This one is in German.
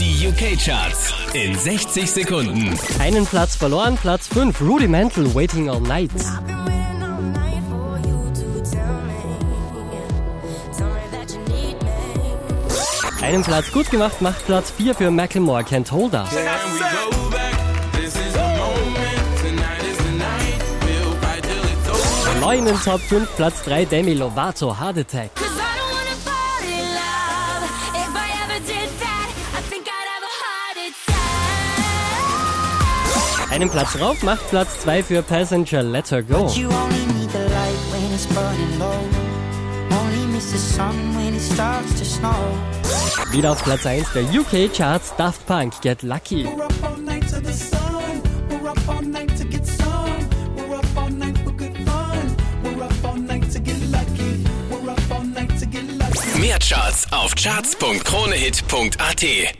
Die UK-Charts in 60 Sekunden. Einen Platz verloren, Platz 5, Rudimental, Waiting All Night. Einen Platz gut gemacht, macht Platz 4 für Macklemore, Can't Hold Us. Neu in den Top 5, Platz 3, Demi Lovato, Heart Attack. Einen Platz rauf, macht Platz 2 für Passenger, Let Her Go. Wieder auf Platz 1 der UK-Charts, Daft Punk, get lucky. Mehr Charts auf charts.kronehit.at.